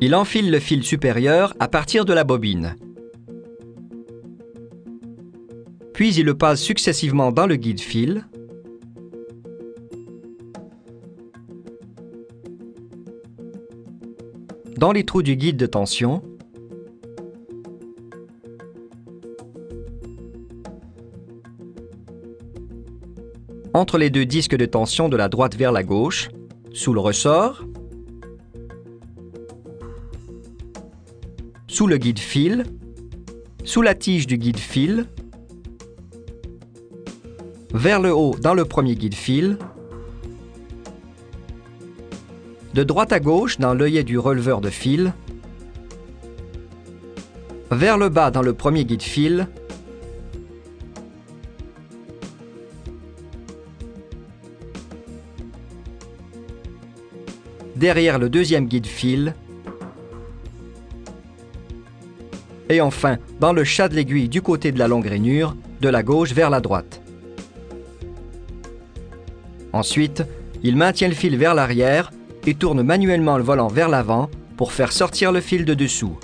Il enfile le fil supérieur à partir de la bobine. Puis il le passe successivement dans le guide fil. Dans les trous du guide de tension. Entre les deux disques de tension de la droite vers la gauche, sous le ressort, sous le guide fil, sous la tige du guide fil, vers le haut dans le premier guide fil, de droite à gauche dans l'œillet du releveur de fil, vers le bas dans le premier guide fil, derrière le deuxième guide fil, et enfin dans le chat de l'aiguille du côté de la longue rainure, de la gauche vers la droite. Ensuite, il maintient le fil vers l'arrière et tourne manuellement le volant vers l'avant pour faire sortir le fil de dessous.